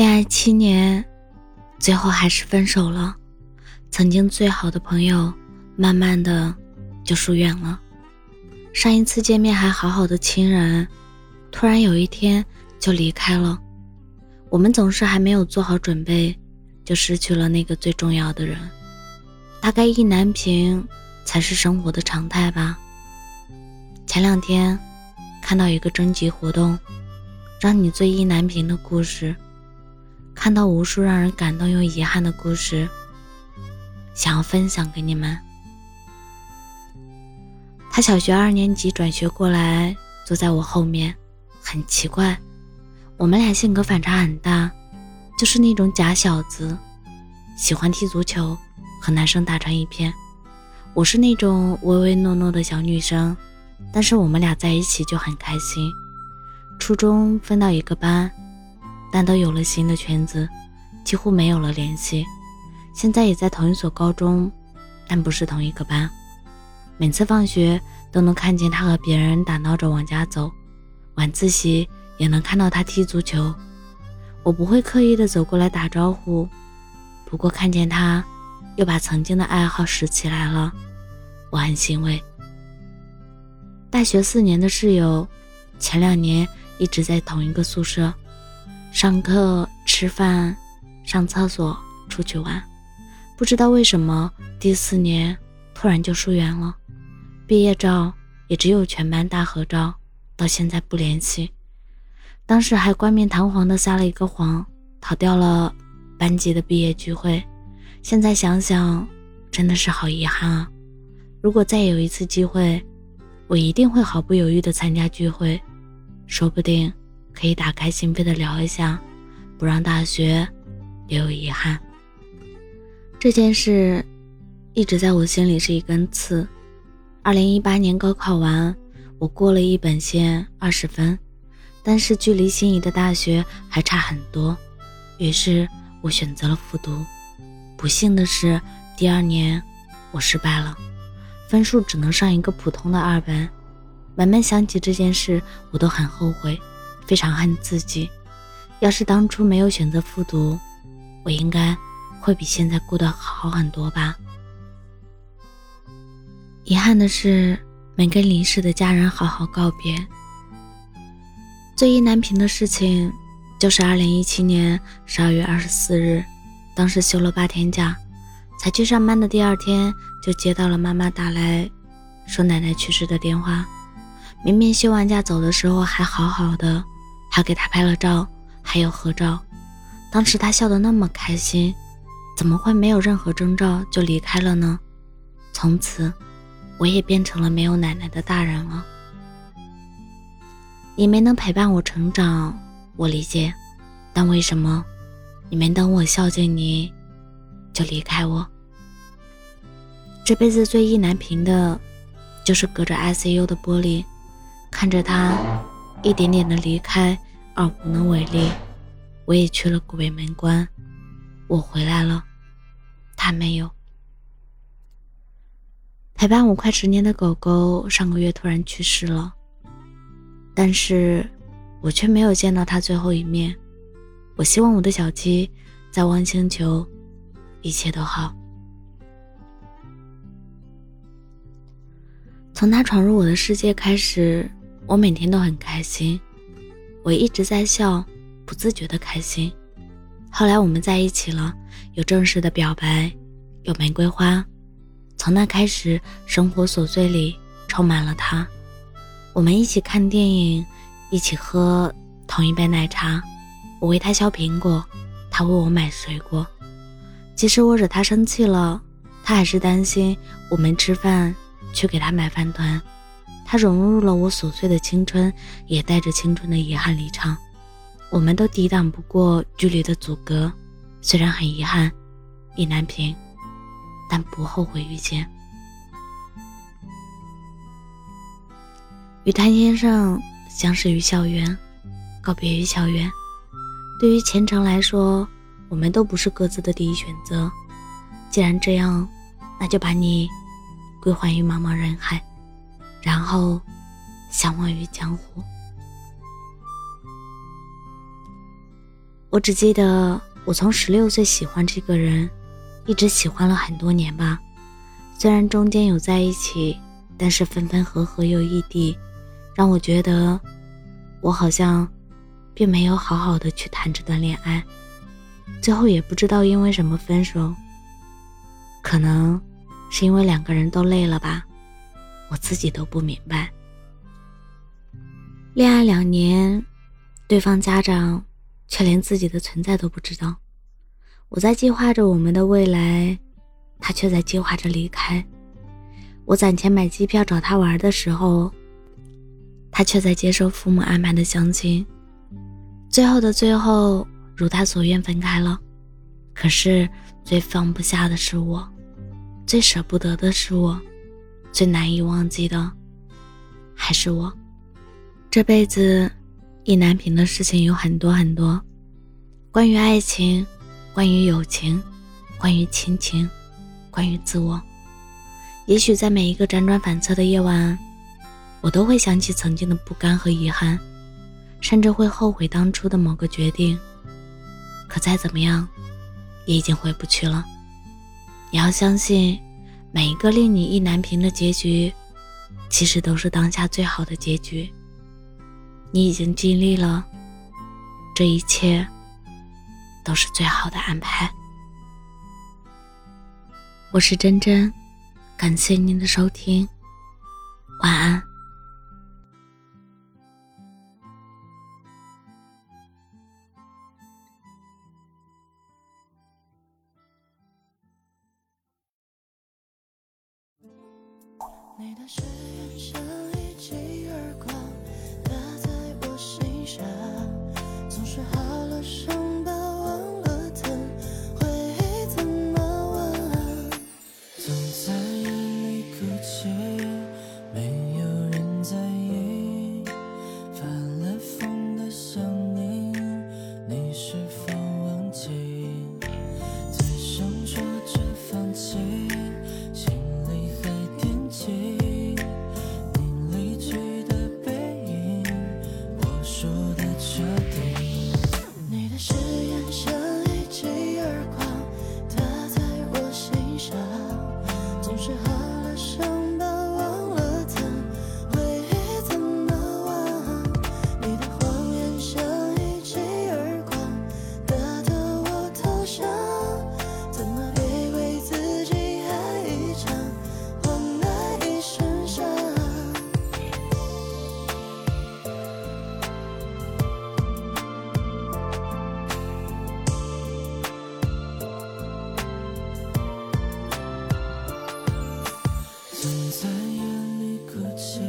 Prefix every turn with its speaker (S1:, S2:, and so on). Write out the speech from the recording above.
S1: 恋爱七年，最后还是分手了。曾经最好的朋友，慢慢的就疏远了。上一次见面还好好的亲人，突然有一天就离开了。我们总是还没有做好准备，就失去了那个最重要的人。大概意难平才是生活的常态吧。前两天看到一个征集活动，让你最意难平的故事，看到无数让人感动又遗憾的故事，想要分享给你们。他小学二年级转学过来，坐在我后面，很奇怪，我们俩性格反差很大，就是那种假小子，喜欢踢足球，和男生打成一片。我是那种唯唯诺诺的小女生，但是我们俩在一起就很开心。初中分到一个班，但都有了新的圈子，几乎没有了联系。现在也在同一所高中，但不是同一个班。每次放学都能看见他和别人打闹着往家走，晚自习也能看到他踢足球。我不会刻意的走过来打招呼，不过看见他又把曾经的爱好拾起来了，我很欣慰。大学四年的室友，前两年一直在同一个宿舍，上课、吃饭、上厕所、出去玩，不知道为什么第四年突然就疏远了。毕业照也只有全班大合照，到现在不联系。当时还冠冕堂皇的撒了一个谎，逃掉了班级的毕业聚会。现在想想，真的是好遗憾啊！如果再有一次机会，我一定会毫不犹豫的参加聚会，说不定可以打开心扉的聊一下，不让大学留有遗憾。这件事一直在我心里是一根刺。二零一八年高考完，我过了一本线二十分，但是距离心仪的大学还差很多，于是我选择了复读。不幸的是，第二年我失败了，分数只能上一个普通的二本。每每想起这件事，我都很后悔，非常恨自己。要是当初没有选择复读，我应该会比现在过得好很多吧。遗憾的是，没跟离世的家人好好告别。最意难平的事情，就是二零一七年十二月二十四日，当时休了八天假，才去上班的第二天，就接到了妈妈打来，说奶奶去世的电话。明明休完假走的时候还好好的，还给他拍了照，还有合照。当时他笑得那么开心，怎么会没有任何征兆就离开了呢？从此。我也变成了没有奶奶的大人了。你没能陪伴我成长，我理解，但为什么你没等我孝敬你，就离开我？这辈子最意难平的，就是隔着 ICU 的玻璃，看着他一点点的离开而无能为力。我也去了鬼门关，我回来了，他没有。陪伴我快十年的狗狗上个月突然去世了，但是我却没有见到它最后一面。我希望我的小鸡在汪星球一切都好。从它闯入我的世界开始，我每天都很开心，我一直在笑，不自觉的开心。后来我们在一起了，有正式的表白，有玫瑰花。从那开始，生活琐碎里充满了他。我们一起看电影，一起喝同一杯奶茶。我为他削苹果，他为我买水果。即使我惹他生气了，他还是担心我没吃饭，去给他买饭团。他融入了我琐碎的青春，也带着青春的遗憾离场。我们都抵挡不过距离的阻隔，虽然很遗憾，意难平。但不后悔遇见。与谭先生相识于校园，告别于校园。对于前程来说，我们都不是各自的第一选择。既然这样，那就把你归还于茫茫人海，然后相忘于江湖。我只记得我从十六岁喜欢这个人，一直喜欢了很多年吧。虽然中间有在一起，但是分分合合又异地，让我觉得我好像并没有好好的去谈这段恋爱。最后也不知道因为什么分手，可能是因为两个人都累了吧，我自己都不明白。恋爱两年，对方家长。却连自己的存在都不知道。我在计划着我们的未来，他却在计划着离开。我攒钱买机票找他玩的时候，他却在接受父母安排的相亲。最后的最后，如他所愿分开了。可是最放不下的是我，最舍不得的是我，最难以忘记的还是我。这辈子。意难平的事情有很多很多，关于爱情，关于友情，关于亲情，关于自我。也许在每一个辗转反侧的夜晚，我都会想起曾经的不甘和遗憾，甚至会后悔当初的某个决定。可再怎么样，也已经回不去了。你要相信，每一个令你意难平的结局，其实都是当下最好的结局。你已经尽力了，这一切都是最好的安排。我是真真，感谢您的收听，晚安。你的世界总在夜里哭泣